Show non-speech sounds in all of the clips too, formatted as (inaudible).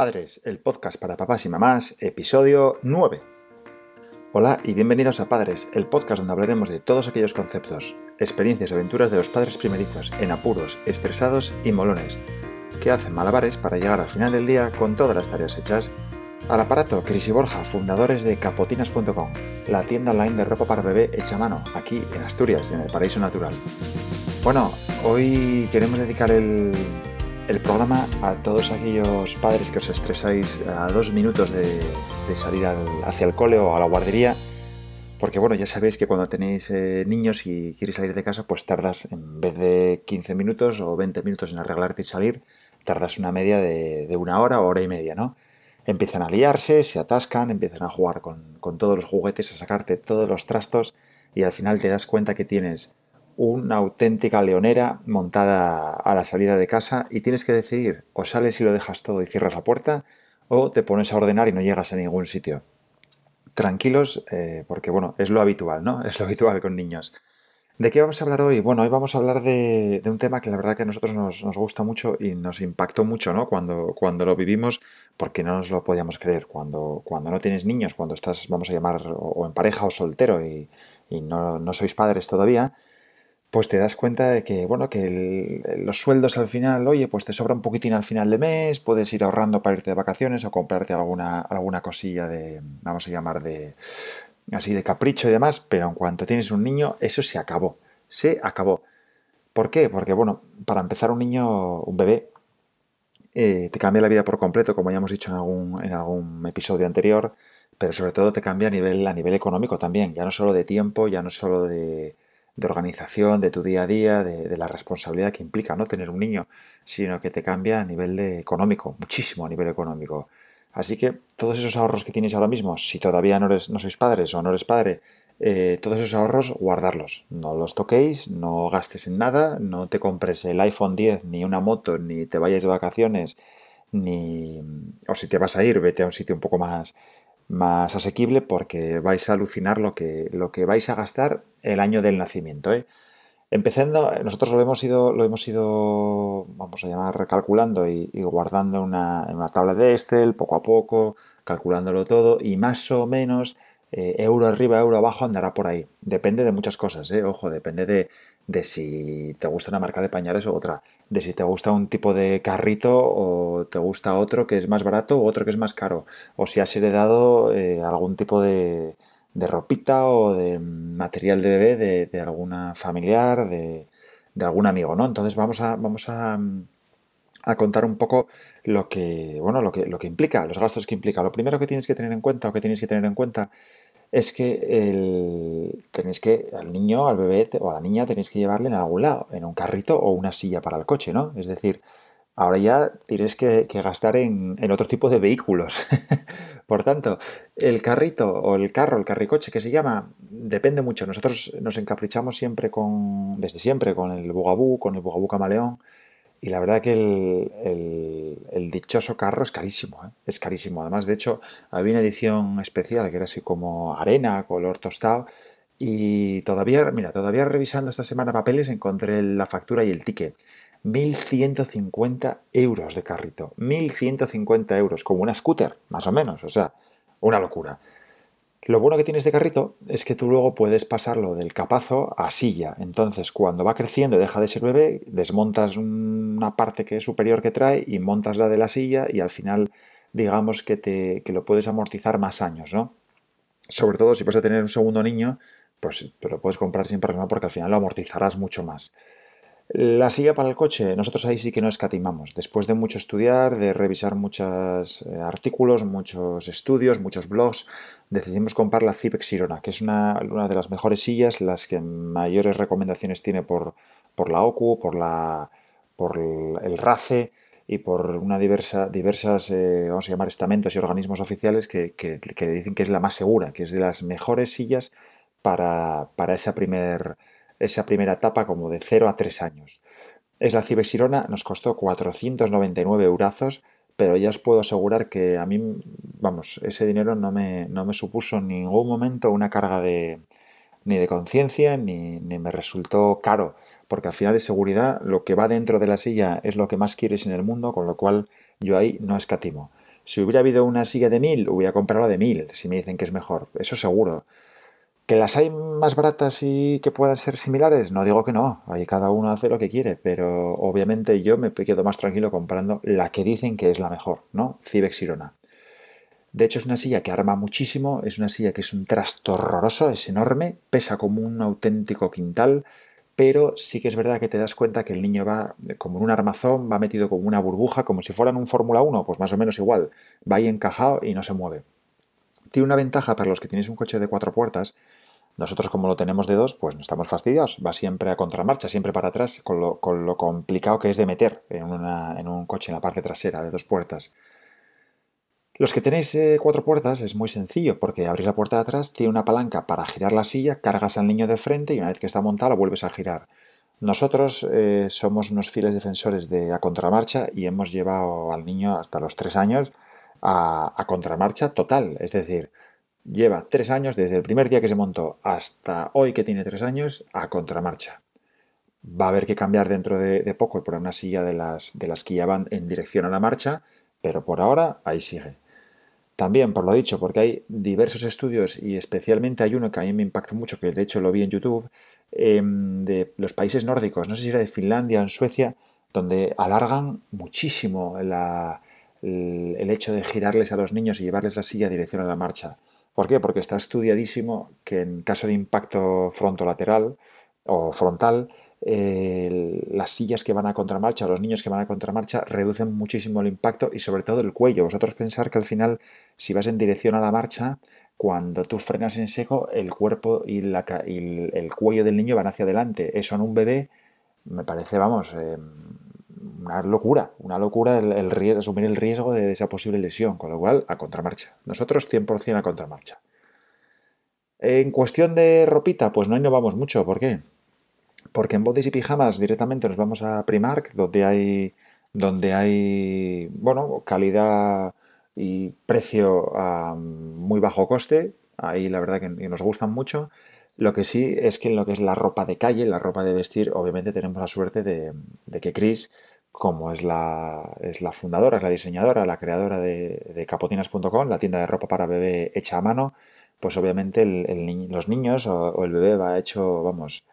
Padres, el podcast para papás y mamás, episodio 9. Hola y bienvenidos a Padres, el podcast donde hablaremos de todos aquellos conceptos, experiencias y aventuras de los padres primerizos, en apuros, estresados y molones, que hacen malabares para llegar al final del día con todas las tareas hechas. Al aparato, Cris y Borja, fundadores de capotinas.com, la tienda online de ropa para bebé hecha a mano, aquí en Asturias, en el Paraíso Natural. Bueno, hoy queremos dedicar el, el programa a todos aquellos padres que os estresáis a dos minutos de, salir hacia el cole o a la guardería. Porque bueno, ya sabéis que cuando tenéis eh, niños y quieres salir de casa, pues tardas en vez de 15 minutos o 20 minutos en arreglarte y salir, tardas una media de, una hora o hora y media, ¿no? Empiezan a liarse, se atascan, empiezan a jugar con, con todos los juguetes, a sacarte todos los trastos y al final te das cuenta que tienes una auténtica leonera montada a la salida de casa y tienes que decidir o sales y lo dejas todo y cierras la puerta o te pones a ordenar y no llegas a ningún sitio. Tranquilos, eh, porque bueno, es lo habitual, ¿no? (laughs) Es lo habitual con niños. ¿De qué vamos a hablar hoy? Bueno, hoy vamos a hablar de, un tema que la verdad que a nosotros nos, gusta mucho y nos impactó mucho, ¿no? Cuando, cuando lo vivimos, porque no nos lo podíamos creer. Cuando, cuando no tienes niños, cuando estás, vamos a llamar, o, en pareja o soltero y, no, no sois padres todavía, pues te das cuenta de que, bueno, que los sueldos al final, oye, pues te sobra un poquitín al final de mes, puedes ir ahorrando para irte de vacaciones o comprarte alguna, alguna cosilla de, vamos a llamar de, así de capricho y demás, pero en cuanto tienes un niño, eso se acabó, se acabó. ¿Por qué? Porque, bueno, para empezar un niño, un bebé, eh, te cambia la vida por completo, como ya hemos dicho en algún, en algún episodio anterior, pero sobre todo te cambia a nivel, a nivel económico también, ya no solo de tiempo, ya no solo de de organización, de tu día a día, de, la responsabilidad que implica no tener un niño, sino que te cambia a nivel económico, muchísimo a nivel económico. Así que todos esos ahorros que tienes ahora mismo, si todavía no, eres, no sois padres o no eres padre, eh, todos esos ahorros, guardarlos. No los toquéis, no gastes en nada, no te compres el iPhone 10, ni una moto, ni te vayas de vacaciones, ni... o si te vas a ir, vete a un sitio un poco más más asequible porque vais a alucinar lo que, lo que vais a gastar el año del nacimiento. ¿eh? Empezando, nosotros lo hemos ido, lo hemos ido, vamos a llamar, calculando y, guardando una, en una tabla de Excel, poco a poco, calculándolo todo y más o menos eh, euro arriba, euro abajo andará por ahí. Depende de muchas cosas, ¿eh? ojo, depende de, de si te gusta una marca de pañales o otra, de si te gusta un tipo de carrito o te gusta otro que es más barato o otro que es más caro, o si has heredado eh, algún tipo de, de, ropita o de material de bebé de, alguna familiar, de, de, algún amigo, ¿no? Entonces vamos a, vamos a, a contar un poco lo que, bueno, lo que, lo que implica, los gastos que implica. Lo primero que tienes que tener en cuenta o que tienes que tener en cuenta es que el, tenéis que, al niño, al bebé o a la niña tenéis que llevarle en algún lado, en un carrito o una silla para el coche, ¿no? Es decir, ahora ya tienes que, gastar en, otro tipo de vehículos. (laughs) Por tanto, el carrito o el carro, el carricoche que se llama, depende mucho. Nosotros nos encaprichamos siempre con, desde siempre, con el bugabú, con el bugabú camaleón, y la verdad que el, dichoso carro es carísimo, ¿eh? es carísimo. Además, de hecho, había una edición especial que era así como arena, color tostado. Y todavía, mira, todavía revisando esta semana papeles encontré la factura y el ticket. 1.150 euros de carrito. 1.150 euros, como una scooter, más o menos. O sea, una locura. Lo bueno que tiene este carrito es que tú luego puedes pasarlo del capazo a silla. Entonces, cuando va creciendo y deja de ser bebé, desmontas una parte que es superior que trae y montas la de la silla y al final, digamos que, te, que lo puedes amortizar más años, ¿no? Sobre todo si vas a tener un segundo niño, pues te lo puedes comprar sin problema porque al final lo amortizarás mucho más. La silla para el coche, nosotros ahí sí que no escatimamos. Después de mucho estudiar, de revisar muchos eh, artículos, muchos estudios, muchos blogs, decidimos comprar la Cipex Sirona, que es una, de las mejores sillas, las que mayores recomendaciones tiene por, por la OCU, por, la, por el RACE y por una diversa, diversas, eh, vamos a llamar, estamentos y organismos oficiales que, dicen que es la más segura, que es de las mejores sillas para, para esa primer esa primera etapa como de 0 a 3 años. Es la Cibexirona, nos costó 499 eurazos, pero ya os puedo asegurar que a mí, vamos, ese dinero no me, no me supuso en ningún momento una carga de, ni de conciencia, ni, ni, me resultó caro, porque al final de seguridad lo que va dentro de la silla es lo que más quieres en el mundo, con lo cual yo ahí no escatimo. Si hubiera habido una silla de 1000, hubiera comprado la de 1000, si me dicen que es mejor, eso seguro. ¿Que las hay más baratas y que puedan ser similares? No digo que no, ahí cada uno hace lo que quiere, pero obviamente yo me quedo más tranquilo comprando la que dicen que es la mejor, ¿no? Cibex Irona. De hecho, es una silla que arma muchísimo, es una silla que es un trasto horroroso, es enorme, pesa como un auténtico quintal, pero sí que es verdad que te das cuenta que el niño va como en un armazón, va metido como una burbuja, como si fuera en un Fórmula 1, pues más o menos igual, va ahí encajado y no se mueve. Tiene una ventaja para los que tenéis un coche de cuatro puertas, nosotros como lo tenemos de dos, pues no estamos fastidiados, va siempre a contramarcha, siempre para atrás, con lo, complicado que es de meter en, un coche en la parte trasera de dos puertas. Los que tenéis eh, cuatro puertas es muy sencillo porque abrís la puerta de atrás, tiene una palanca para girar la silla, cargas al niño de frente y una vez que está montada lo vuelves a girar. Nosotros eh, somos unos fieles defensores de a contramarcha y hemos llevado al niño hasta los tres años a, contramarcha total. Es decir, lleva tres años desde el primer día que se montó hasta hoy que tiene tres años a contramarcha. Va a haber que cambiar dentro de, de poco y poner una silla de las, de las que ya van en dirección a la marcha, pero por ahora ahí sigue. También, por lo dicho, porque hay diversos estudios y especialmente hay uno que a mí me impactó mucho, que de hecho lo vi en YouTube, em, de los países nórdicos, no sé si era de Finlandia o en Suecia, donde alargan muchísimo el, hecho de girarles a los niños y llevarles la silla a dirección a la marcha. ¿Por qué? Porque está estudiadísimo que en caso de impacto frontolateral o frontal, las sillas que van a contramarcha, los niños que van a contramarcha, reducen muchísimo el impacto y sobre todo el cuello. Vosotros pensar que al final, si vas en dirección a la marcha, cuando tú frenas en seco, el cuerpo y, el cuello del niño van hacia adelante. Eso en un bebé me parece, vamos, eh, una locura, una locura el, asumir el riesgo de esa posible lesión, con lo cual a contramarcha. Nosotros 100% a contramarcha. En cuestión de ropita, pues no innovamos mucho. ¿Por qué? Porque en bodys y pijamas directamente nos vamos a Primark, donde hay, donde hay bueno, calidad y precio a muy bajo coste. Ahí la verdad que nos gustan mucho. Lo que sí es que en lo que es la ropa de calle, la ropa de vestir, obviamente tenemos la suerte de, que Chris, como es la, es la fundadora, es la diseñadora, la creadora de, capotinas.com, la tienda de ropa para bebé hecha a mano, pues obviamente los niños o, el bebé va hecho, vamos,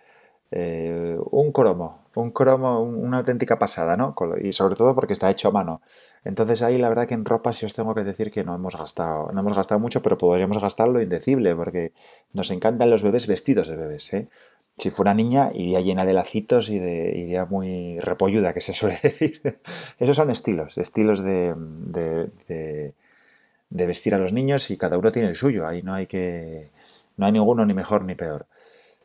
eh, un cromo, un cromo, una auténtica pasada, ¿no? Y sobre todo porque está hecho a mano. Entonces ahí la verdad que en ropa sí os tengo que decir que no hemos gastado, no hemos gastado mucho, pero podríamos gastarlo indecible, porque nos encantan los bebés vestidos de bebés, ¿eh? Si fuera niña, iría llena de lacitos y de, iría muy repolluda, que se suele (laughs) decir. Esos son estilos, estilos de, vestir a los niños y cada uno tiene el suyo. Ahí no hay que. No hay ninguno ni mejor ni peor.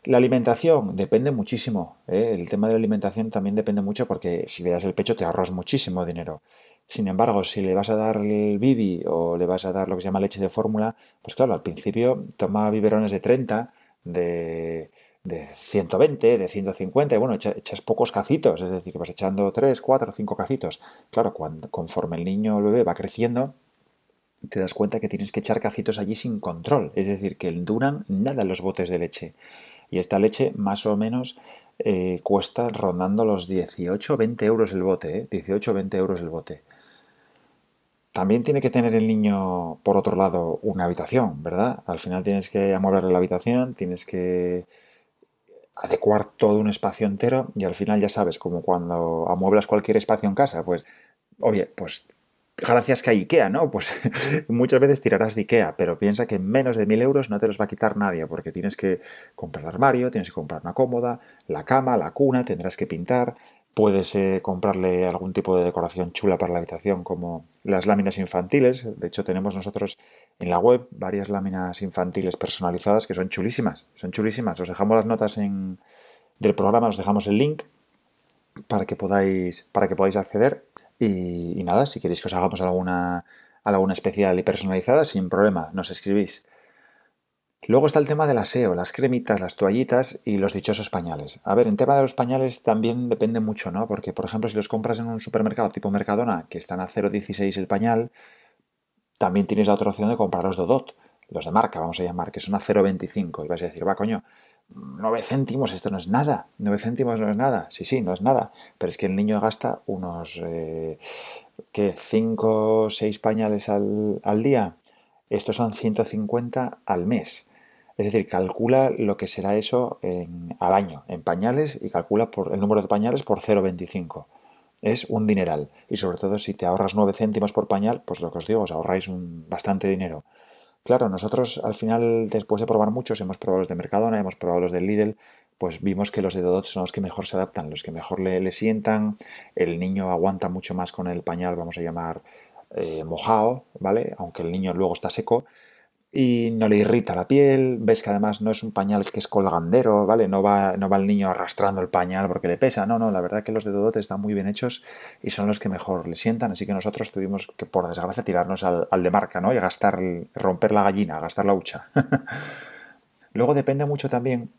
La alimentación depende muchísimo. ¿eh? El tema de la alimentación también depende mucho porque si le das el pecho te ahorras muchísimo dinero. Sin embargo, si le vas a dar el bibi o le vas a dar lo que se llama leche de fórmula, pues claro, al principio toma biberones de 30, de, de 120, de 150, y bueno, echas pocos cacitos, es decir, vas echando 3, 4, 5 cacitos. Claro, cuando, conforme el niño o el bebé va creciendo, te das cuenta que tienes que echar cacitos allí sin control, es decir, que duran nada los botes de leche. Y esta leche más o menos eh, cuesta rondando los 18 20 euros el bote, ¿eh? 18 20 euros el bote. También tiene que tener el niño, por otro lado, una habitación, ¿verdad? Al final tienes que amueblarle la habitación, tienes que adecuar todo un espacio entero y al final ya sabes, como cuando amueblas cualquier espacio en casa, pues, oye, pues gracias que hay IKEA, ¿no? Pues (laughs) muchas veces tirarás de IKEA, pero piensa que menos de mil euros no te los va a quitar nadie, porque tienes que comprar el armario, tienes que comprar una cómoda, la cama, la cuna, tendrás que pintar, puedes eh, comprarle algún tipo de decoración chula para la habitación, como las láminas infantiles. De hecho, tenemos nosotros en la web varias láminas infantiles personalizadas que son chulísimas, son chulísimas. Os dejamos las notas en, del programa, os dejamos el link para que podáis, para que podáis acceder y, nada, si queréis que os hagamos alguna, alguna especial y personalizada, sin problema, nos escribís. Luego está el tema del aseo, las cremitas, las toallitas y los dichosos pañales. A ver, en tema de los pañales también depende mucho, ¿no? Porque, por ejemplo, si los compras en un supermercado tipo Mercadona, que están a 0,16 el pañal, también tienes la otra opción de comprar los Dodot, los de marca, vamos a llamar, que son a 0,25. Y vas a decir, va, coño, 9 céntimos, esto no es nada. 9 céntimos no es nada. Sí, sí, no es nada. Pero es que el niño gasta unos, eh, ¿qué? 5 o 6 pañales al, al día. Estos son 150 al mes. Es decir, calcula lo que será eso en, al año en pañales y calcula por el número de pañales por 0,25. Es un dineral. Y sobre todo si te ahorras 9 céntimos por pañal, pues lo que os digo, os ahorráis un, bastante dinero. Claro, nosotros al final, después de probar muchos, hemos probado los de Mercadona, hemos probado los del Lidl, pues vimos que los de Dodot son los que mejor se adaptan, los que mejor le, sientan, el niño aguanta mucho más con el pañal, vamos a llamar eh, mojado, ¿vale? Aunque el niño luego está seco, y no le irrita la piel, ves que además no es un pañal que es colgandero, ¿vale? No va, no va el niño arrastrando el pañal porque le pesa, no, no, la verdad que los de Dodote están muy bien hechos y son los que mejor le sientan, así que nosotros tuvimos que, por desgracia, tirarnos al, de marca, ¿no? Y gastar, romper la gallina, gastar la hucha. (laughs) Luego depende mucho también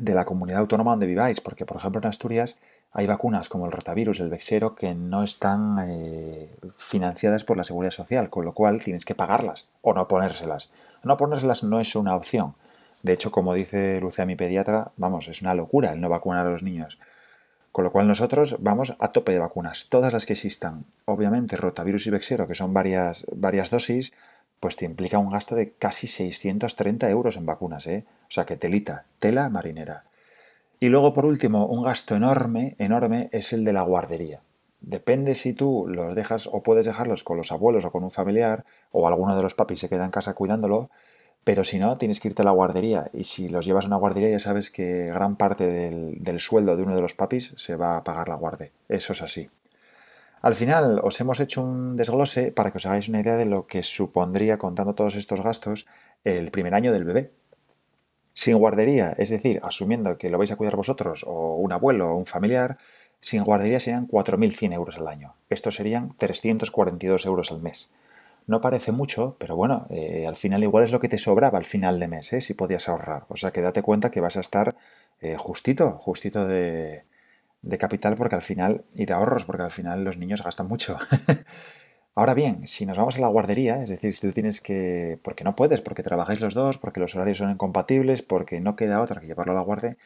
de la comunidad autónoma donde viváis, porque por ejemplo en Asturias hay vacunas como el rotavirus, el vexero, que no están eh, financiadas por la seguridad social, con lo cual tienes que pagarlas o no ponérselas. No ponérselas no es una opción. De hecho, como dice Lucía, mi pediatra, vamos, es una locura el no vacunar a los niños. Con lo cual nosotros vamos a tope de vacunas, todas las que existan. Obviamente, rotavirus y vexero, que son varias, varias dosis, pues te implica un gasto de casi 630 euros en vacunas, ¿eh? O sea que telita, tela marinera. Y luego, por último, un gasto enorme, enorme, es el de la guardería. Depende si tú los dejas o puedes dejarlos con los abuelos o con un familiar, o alguno de los papis se queda en casa cuidándolo, pero si no, tienes que irte a la guardería. Y si los llevas a una guardería, ya sabes que gran parte del, sueldo de uno de los papis se va a pagar la guardia. Eso es así. Al final os hemos hecho un desglose para que os hagáis una idea de lo que supondría, contando todos estos gastos, el primer año del bebé. Sin guardería, es decir, asumiendo que lo vais a cuidar vosotros o un abuelo o un familiar, sin guardería serían 4.100 euros al año. Estos serían 342 euros al mes. No parece mucho, pero bueno, eh, al final igual es lo que te sobraba al final de mes, ¿eh? si podías ahorrar. O sea que date cuenta que vas a estar eh, justito, justito de, de capital porque al final, y de ahorros, porque al final los niños gastan mucho. (laughs) Ahora bien, si nos vamos a la guardería, es decir, si tú tienes que, porque no puedes, porque trabajáis los dos, porque los horarios son incompatibles, porque no queda otra que llevarlo a la guardia,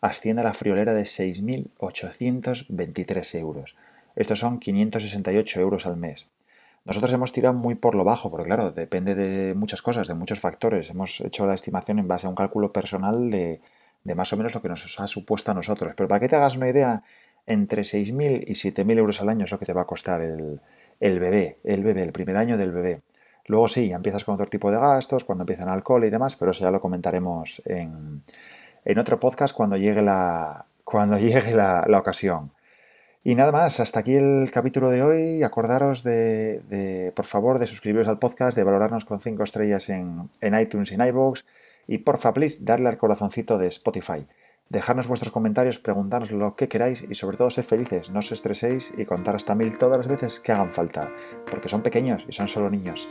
asciende a la friolera de 6.823 euros. Estos son 568 euros al mes. Nosotros hemos tirado muy por lo bajo, porque claro, depende de muchas cosas, de muchos factores. Hemos hecho la estimación en base a un cálculo personal de, más o menos lo que nos ha supuesto a nosotros. Pero para que te hagas una idea, entre 6.000 y 7.000 euros al año es lo que te va a costar el, el bebé, el bebé, el primer año del bebé. Luego sí, empiezas con otro tipo de gastos, cuando empiezan alcohol y demás, pero eso ya lo comentaremos en, otro podcast cuando llegue la, cuando (laughs) llegue la, ocasión. Y nada más, hasta aquí el capítulo de hoy. Acordaros de, por favor, de suscribiros al podcast, de valorarnos con 5 estrellas en, en iTunes y en iVoox. Y porfa, please, darle al corazoncito de Spotify. Dejarnos vuestros comentarios, preguntarnos lo que queráis y sobre todo sed felices, no os estreséis y contar hasta mil todas las veces que hagan falta, porque son pequeños y son solo niños.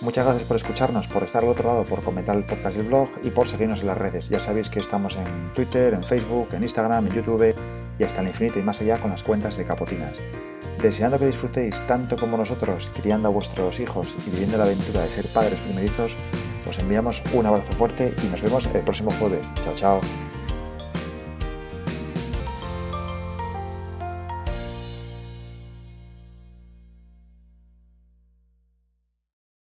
Muchas gracias por escucharnos, por estar al otro lado, por comentar el podcast y el blog y por seguirnos en las redes. Ya sabéis que estamos en Twitter, en Facebook, en Instagram, en YouTube y hasta el infinito y más allá con las cuentas de Capotinas. Deseando que disfrutéis tanto como nosotros criando a vuestros hijos y viviendo la aventura de ser padres primerizos, os enviamos un abrazo fuerte y nos vemos el próximo jueves. Chao, chao.